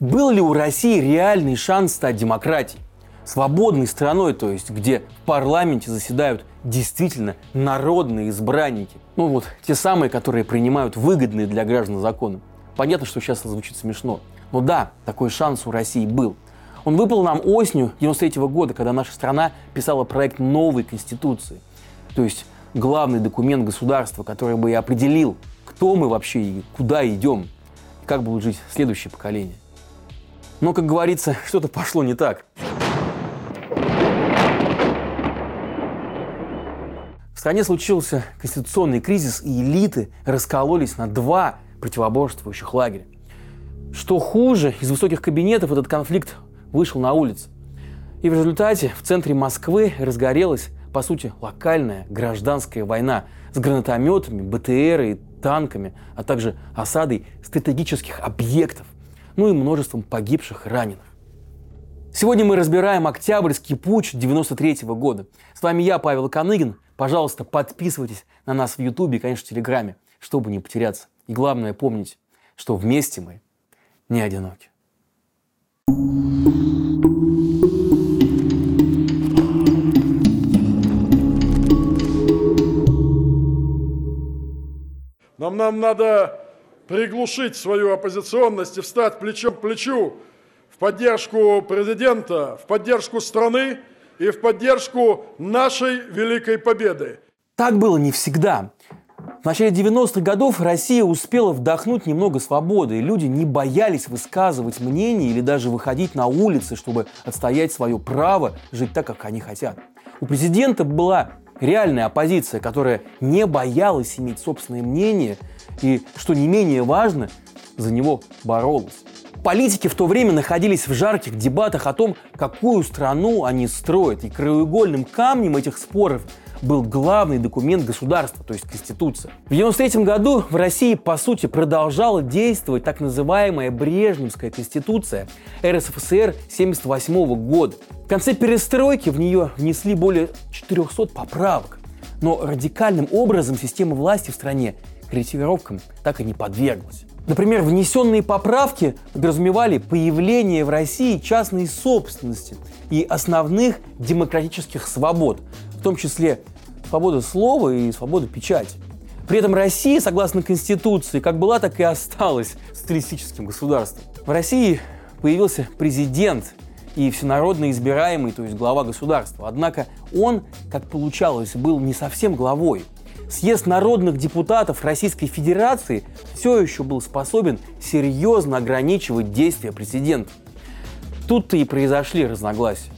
Был ли у России реальный шанс стать демократией? Свободной страной, то есть, где в парламенте заседают действительно народные избранники. Ну вот, те самые, которые принимают выгодные для граждан законы. Понятно, что сейчас это звучит смешно. Но да, такой шанс у России был. Он выпал нам осенью 93 года, когда наша страна писала проект новой Конституции. То есть главный документ государства, который бы и определил, кто мы вообще и куда идем, и как будут жить следующее поколение. Но, как говорится, что-то пошло не так. В стране случился конституционный кризис, и элиты раскололись на два противоборствующих лагеря. Что хуже, из высоких кабинетов этот конфликт вышел на улицу. И в результате в центре Москвы разгорелась, по сути, локальная гражданская война с гранатометами, БТР и танками, а также осадой стратегических объектов – ну и множеством погибших и раненых. Сегодня мы разбираем Октябрьский путь 93 -го года. С вами я, Павел Коныгин. Пожалуйста, подписывайтесь на нас в Ютубе и, конечно, в Телеграме, чтобы не потеряться. И главное помнить, что вместе мы не одиноки. Нам, нам надо приглушить свою оппозиционность и встать плечом к плечу в поддержку президента, в поддержку страны и в поддержку нашей великой победы. Так было не всегда. В начале 90-х годов Россия успела вдохнуть немного свободы, и люди не боялись высказывать мнение или даже выходить на улицы, чтобы отстоять свое право жить так, как они хотят. У президента была реальная оппозиция, которая не боялась иметь собственное мнение и, что не менее важно, за него боролась. Политики в то время находились в жарких дебатах о том, какую страну они строят, и краеугольным камнем этих споров был главный документ государства, то есть Конституция. В 1993 году в России, по сути, продолжала действовать так называемая Брежневская Конституция РСФСР 1978 года. В конце перестройки в нее внесли более 400 поправок. Но радикальным образом система власти в стране корректировкам так и не подверглась. Например, внесенные поправки подразумевали появление в России частной собственности и основных демократических свобод, в том числе свобода слова и свобода печати. При этом Россия, согласно Конституции, как была, так и осталась социалистическим государством. В России появился президент и всенародно избираемый, то есть глава государства. Однако он, как получалось, был не совсем главой. Съезд народных депутатов Российской Федерации все еще был способен серьезно ограничивать действия президента. Тут-то и произошли разногласия.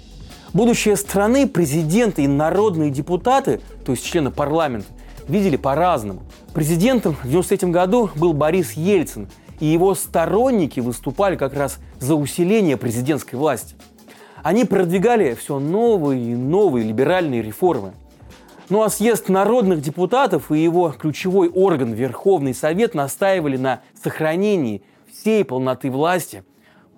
Будущее страны президенты и народные депутаты, то есть члены парламента, видели по-разному. Президентом в 1993 году был Борис Ельцин, и его сторонники выступали как раз за усиление президентской власти. Они продвигали все новые и новые либеральные реформы. Ну а съезд народных депутатов и его ключевой орган Верховный Совет настаивали на сохранении всей полноты власти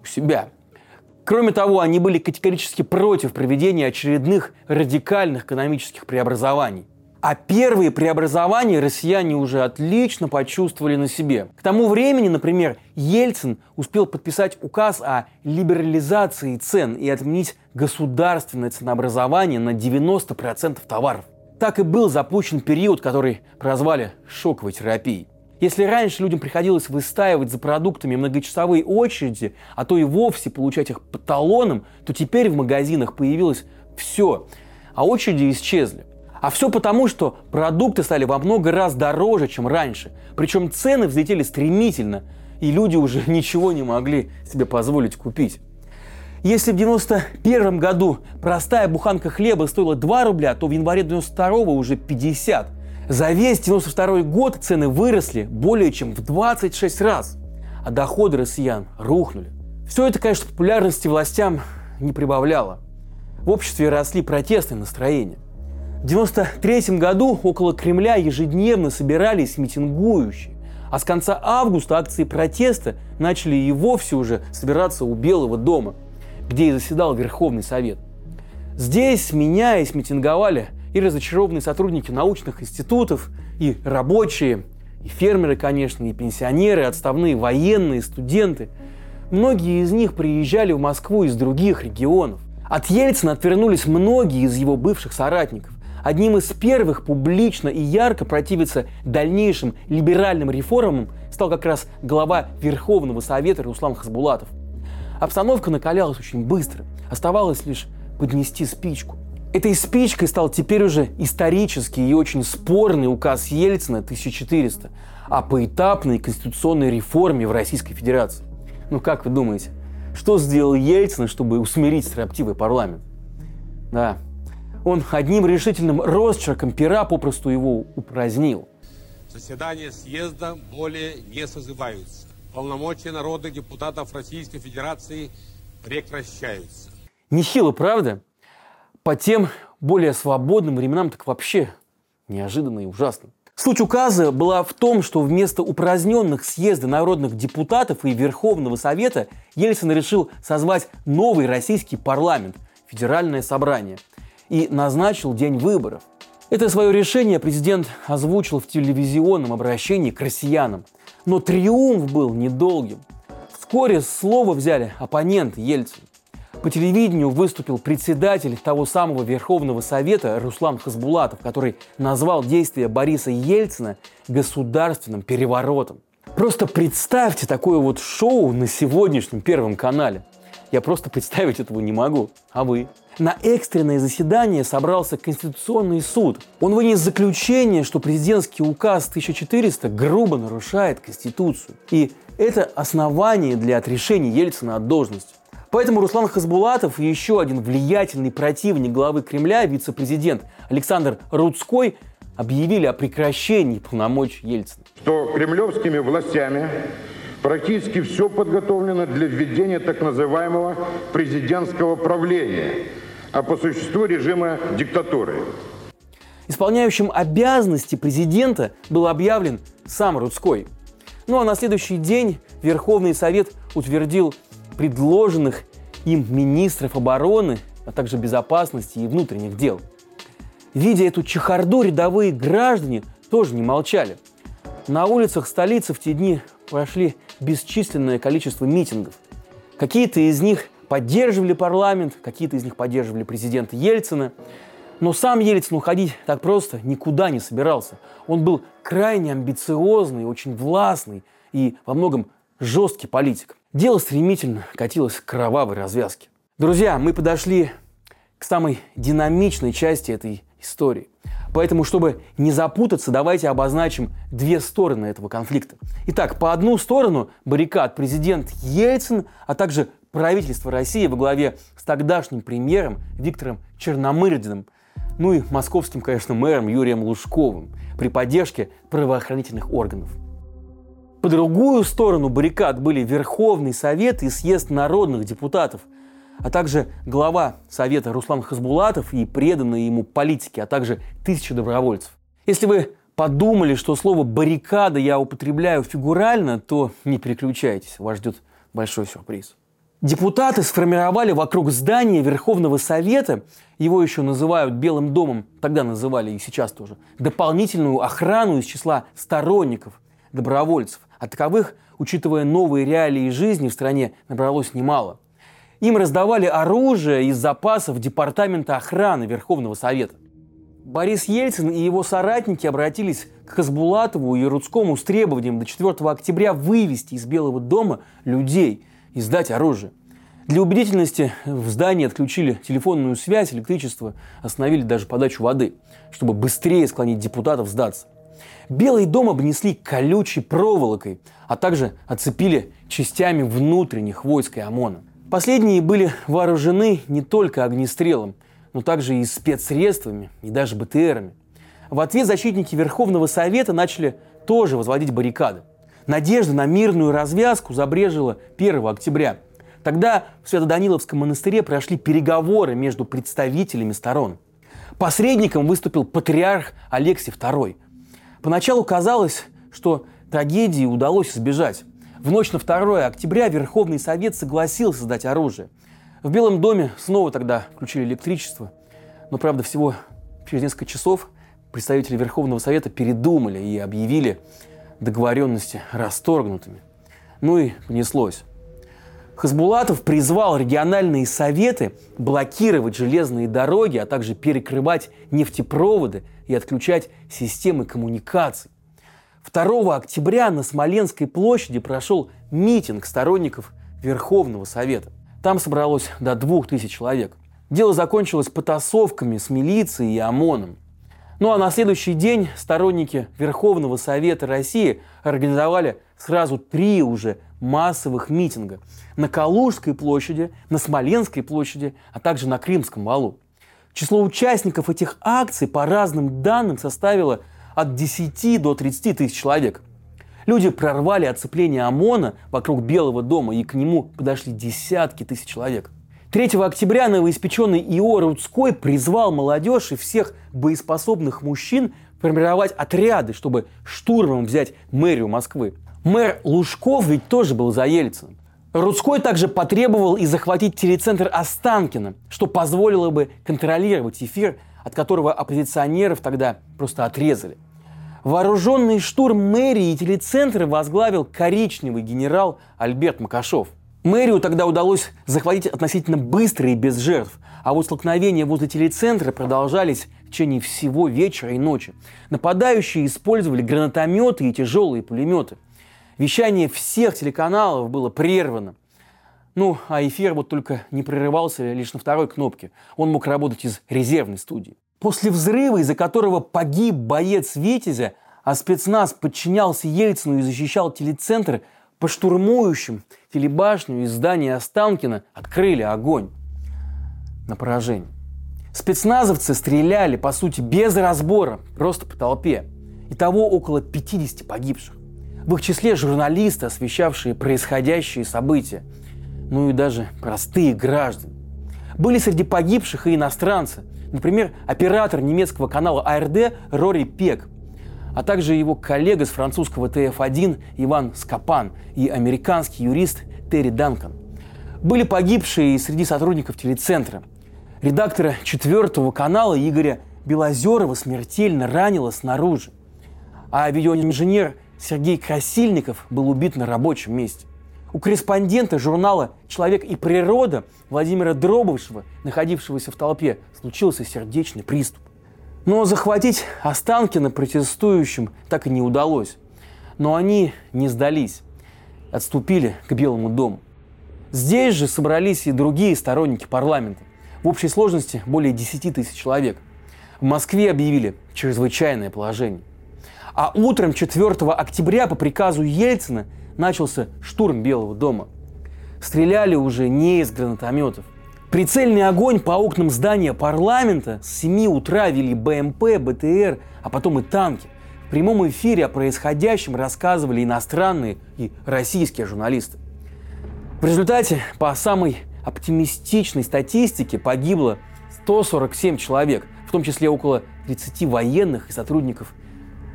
у себя – Кроме того, они были категорически против проведения очередных радикальных экономических преобразований. А первые преобразования россияне уже отлично почувствовали на себе. К тому времени, например, Ельцин успел подписать указ о либерализации цен и отменить государственное ценообразование на 90% товаров. Так и был запущен период, который прозвали шоковой терапией. Если раньше людям приходилось выстаивать за продуктами многочасовые очереди, а то и вовсе получать их по талонам, то теперь в магазинах появилось все, а очереди исчезли. А все потому, что продукты стали во много раз дороже, чем раньше. Причем цены взлетели стремительно, и люди уже ничего не могли себе позволить купить. Если в 91 году простая буханка хлеба стоила 2 рубля, то в январе 92 уже 50. За весь 92 год цены выросли более чем в 26 раз, а доходы россиян рухнули. Все это, конечно, популярности властям не прибавляло. В обществе росли протестные настроения. В 93 году около Кремля ежедневно собирались митингующие, а с конца августа акции протеста начали и вовсе уже собираться у Белого дома, где и заседал Верховный Совет. Здесь, меняясь, митинговали и разочарованные сотрудники научных институтов, и рабочие, и фермеры, конечно, и пенсионеры, отставные военные, студенты. Многие из них приезжали в Москву из других регионов. От Ельцина отвернулись многие из его бывших соратников. Одним из первых публично и ярко противиться дальнейшим либеральным реформам стал как раз глава Верховного Совета Руслан Хасбулатов. Обстановка накалялась очень быстро. Оставалось лишь поднести спичку. Этой спичкой стал теперь уже исторический и очень спорный указ Ельцина 1400 о поэтапной конституционной реформе в Российской Федерации. Ну как вы думаете, что сделал Ельцин, чтобы усмирить строптивый парламент? Да, он одним решительным росчерком пера попросту его упразднил. Заседания съезда более не созываются. Полномочия народных депутатов Российской Федерации прекращаются. Нехило, правда? По тем более свободным временам так вообще неожиданно и ужасно. Суть указа была в том, что вместо упраздненных съезда народных депутатов и Верховного Совета Ельцин решил созвать новый российский парламент, федеральное собрание, и назначил день выборов. Это свое решение президент озвучил в телевизионном обращении к россиянам. Но триумф был недолгим. Вскоре слово взяли оппоненты Ельцина. По телевидению выступил председатель того самого Верховного Совета Руслан Хасбулатов, который назвал действия Бориса Ельцина государственным переворотом. Просто представьте такое вот шоу на сегодняшнем Первом канале. Я просто представить этого не могу. А вы? На экстренное заседание собрался Конституционный суд. Он вынес заключение, что президентский указ 1400 грубо нарушает Конституцию. И это основание для отрешения Ельцина от должности. Поэтому Руслан Хасбулатов и еще один влиятельный противник главы Кремля, вице-президент Александр Рудской, объявили о прекращении полномочий Ельцина. Что кремлевскими властями практически все подготовлено для введения так называемого президентского правления, а по существу режима диктатуры. Исполняющим обязанности президента был объявлен сам Рудской. Ну а на следующий день Верховный Совет утвердил предложенных им министров обороны, а также безопасности и внутренних дел. Видя эту чехарду, рядовые граждане тоже не молчали. На улицах столицы в те дни прошли бесчисленное количество митингов. Какие-то из них поддерживали парламент, какие-то из них поддерживали президента Ельцина. Но сам Ельцин уходить так просто никуда не собирался. Он был крайне амбициозный, очень властный и во многом жесткий политик. Дело стремительно катилось к кровавой развязке. Друзья, мы подошли к самой динамичной части этой истории. Поэтому, чтобы не запутаться, давайте обозначим две стороны этого конфликта. Итак, по одну сторону баррикад президент Ельцин, а также правительство России во главе с тогдашним премьером Виктором Черномырдиным, ну и московским, конечно, мэром Юрием Лужковым при поддержке правоохранительных органов. По другую сторону баррикад были Верховный Совет и съезд народных депутатов, а также глава Совета Руслан Хасбулатов и преданные ему политики, а также тысячи добровольцев. Если вы подумали, что слово «баррикада» я употребляю фигурально, то не переключайтесь, вас ждет большой сюрприз. Депутаты сформировали вокруг здания Верховного Совета, его еще называют Белым домом, тогда называли и сейчас тоже, дополнительную охрану из числа сторонников, добровольцев, а таковых, учитывая новые реалии жизни, в стране набралось немало. Им раздавали оружие из запасов Департамента охраны Верховного Совета. Борис Ельцин и его соратники обратились к Хасбулатову и Рудскому с требованием до 4 октября вывести из Белого дома людей и сдать оружие. Для убедительности в здании отключили телефонную связь, электричество, остановили даже подачу воды, чтобы быстрее склонить депутатов сдаться. Белый дом обнесли колючей проволокой, а также оцепили частями внутренних войск и ОМОНа. Последние были вооружены не только огнестрелом, но также и спецсредствами, и даже БТРами. В ответ защитники Верховного Совета начали тоже возводить баррикады. Надежда на мирную развязку забрежила 1 октября. Тогда в Свято-Даниловском монастыре прошли переговоры между представителями сторон. Посредником выступил патриарх Алексий II – Поначалу казалось, что трагедии удалось избежать. В ночь на 2 октября Верховный Совет согласился сдать оружие. В Белом доме снова тогда включили электричество. Но, правда, всего через несколько часов представители Верховного Совета передумали и объявили договоренности расторгнутыми. Ну и понеслось. Хасбулатов призвал региональные советы блокировать железные дороги, а также перекрывать нефтепроводы и отключать системы коммуникаций. 2 октября на Смоленской площади прошел митинг сторонников Верховного Совета. Там собралось до двух тысяч человек. Дело закончилось потасовками с милицией и ОМОНом. Ну а на следующий день сторонники Верховного Совета России организовали сразу три уже массовых митинга на Калужской площади, на Смоленской площади, а также на Крымском валу. Число участников этих акций по разным данным составило от 10 до 30 тысяч человек. Люди прорвали оцепление ОМОНа вокруг Белого дома, и к нему подошли десятки тысяч человек. 3 октября новоиспеченный Ио Рудской призвал молодежь и всех боеспособных мужчин формировать отряды, чтобы штурмом взять мэрию Москвы. Мэр Лужков ведь тоже был за Ельциным. Рудской также потребовал и захватить телецентр Останкина, что позволило бы контролировать эфир, от которого оппозиционеров тогда просто отрезали. Вооруженный штурм мэрии и телецентра возглавил коричневый генерал Альберт Макашов. Мэрию тогда удалось захватить относительно быстро и без жертв, а вот столкновения возле телецентра продолжались в течение всего вечера и ночи. Нападающие использовали гранатометы и тяжелые пулеметы. Вещание всех телеканалов было прервано. Ну, а эфир вот только не прерывался лишь на второй кнопке. Он мог работать из резервной студии. После взрыва, из-за которого погиб боец Витязя, а спецназ подчинялся Ельцину и защищал телецентр, по штурмующим телебашню и здание Останкина открыли огонь на поражение. Спецназовцы стреляли, по сути, без разбора, просто по толпе. Итого около 50 погибших. В их числе журналисты, освещавшие происходящие события, ну и даже простые граждане. Были среди погибших и иностранцы. Например, оператор немецкого канала АРД Рори Пек, а также его коллега с французского ТФ-1 Иван Скопан и американский юрист Терри Данкан. Были погибшие и среди сотрудников телецентра. Редактора четвертого канала Игоря Белозерова смертельно ранило снаружи. А видеоинженер Сергей Красильников был убит на рабочем месте. У корреспондента журнала «Человек и природа» Владимира Дробышева, находившегося в толпе, случился сердечный приступ. Но захватить Останкина протестующим так и не удалось. Но они не сдались, отступили к Белому дому. Здесь же собрались и другие сторонники парламента. В общей сложности более 10 тысяч человек. В Москве объявили чрезвычайное положение. А утром 4 октября по приказу Ельцина начался штурм Белого дома. Стреляли уже не из гранатометов. Прицельный огонь по окнам здания парламента с 7 утра вели БМП, БТР, а потом и танки. В прямом эфире о происходящем рассказывали иностранные и российские журналисты. В результате, по самой оптимистичной статистике, погибло 147 человек, в том числе около 30 военных и сотрудников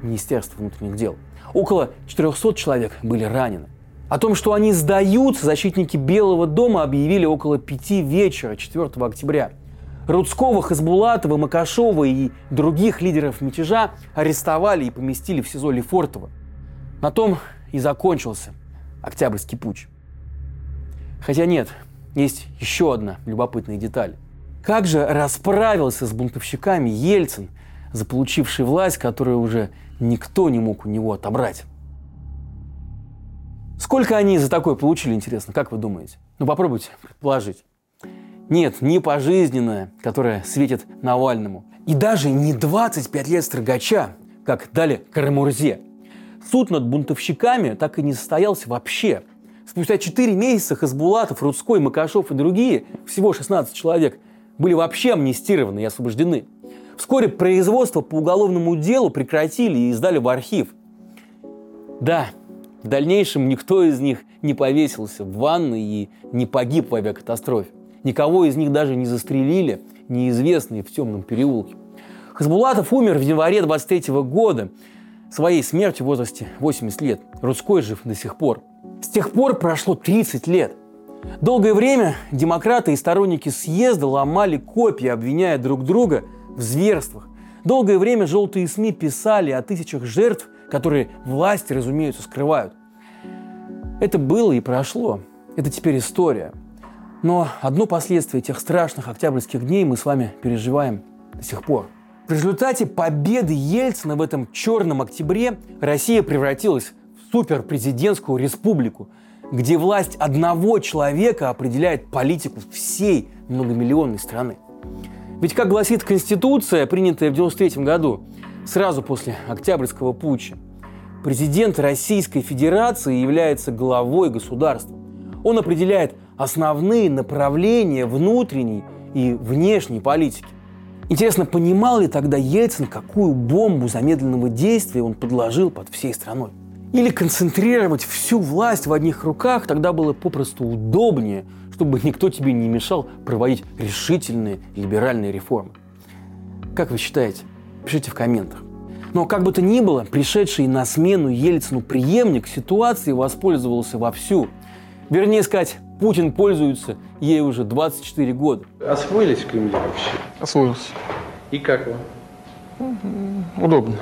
Министерства внутренних дел. Около 400 человек были ранены. О том, что они сдаются, защитники Белого дома объявили около пяти вечера 4 октября. Рудского, Хасбулатова, Макашова и других лидеров мятежа арестовали и поместили в СИЗО Лефортово. На том и закончился Октябрьский путь. Хотя нет, есть еще одна любопытная деталь. Как же расправился с бунтовщиками Ельцин, заполучивший власть, которую уже никто не мог у него отобрать. Сколько они за такое получили, интересно, как вы думаете? Ну попробуйте предположить. Нет, не пожизненное, которое светит Навальному. И даже не 25 лет строгача, как дали Карамурзе. Суд над бунтовщиками так и не состоялся вообще. Спустя 4 месяца Хасбулатов, Рудской, Макашов и другие, всего 16 человек, были вообще амнистированы и освобождены. Вскоре производство по уголовному делу прекратили и сдали в архив. Да, в дальнейшем никто из них не повесился в ванной и не погиб в авиакатастрофе. Никого из них даже не застрелили, неизвестные в темном переулке. Хасбулатов умер в январе 23 года, своей смертью в возрасте 80 лет. Рудской жив до сих пор. С тех пор прошло 30 лет. Долгое время демократы и сторонники съезда ломали копья, обвиняя друг друга – в зверствах. Долгое время желтые СМИ писали о тысячах жертв, которые власти, разумеется, скрывают. Это было и прошло. это теперь история. Но одно последствие тех страшных октябрьских дней мы с вами переживаем до сих пор. В результате победы Ельцина в этом черном октябре Россия превратилась в суперпрезидентскую республику, где власть одного человека определяет политику всей многомиллионной страны. Ведь, как гласит Конституция, принятая в 1993 году, сразу после Октябрьского путча, президент Российской Федерации является главой государства. Он определяет основные направления внутренней и внешней политики. Интересно, понимал ли тогда Ельцин, какую бомбу замедленного действия он подложил под всей страной? Или концентрировать всю власть в одних руках тогда было попросту удобнее, чтобы никто тебе не мешал проводить решительные либеральные реформы. Как вы считаете? Пишите в комментах. Но как бы то ни было, пришедший на смену Ельцину преемник ситуации воспользовался вовсю. Вернее сказать, Путин пользуется ей уже 24 года. Освоились в Кремле вообще? Освоился. И как вам? Удобно.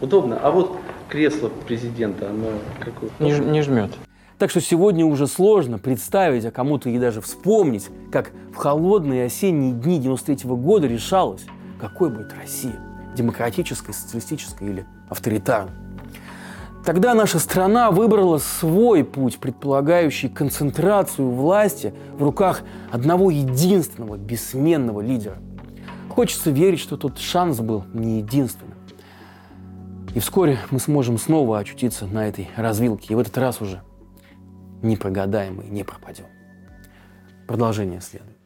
Удобно? А вот кресло президента, оно какое? Не, не жмет. Так что сегодня уже сложно представить, а кому-то и даже вспомнить, как в холодные осенние дни 93 -го года решалось, какой будет Россия – демократическая, социалистическая или авторитарная. Тогда наша страна выбрала свой путь, предполагающий концентрацию власти в руках одного единственного бессменного лидера. Хочется верить, что тот шанс был не единственным. И вскоре мы сможем снова очутиться на этой развилке. И в этот раз уже не прогадаем и не пропадем. Продолжение следует.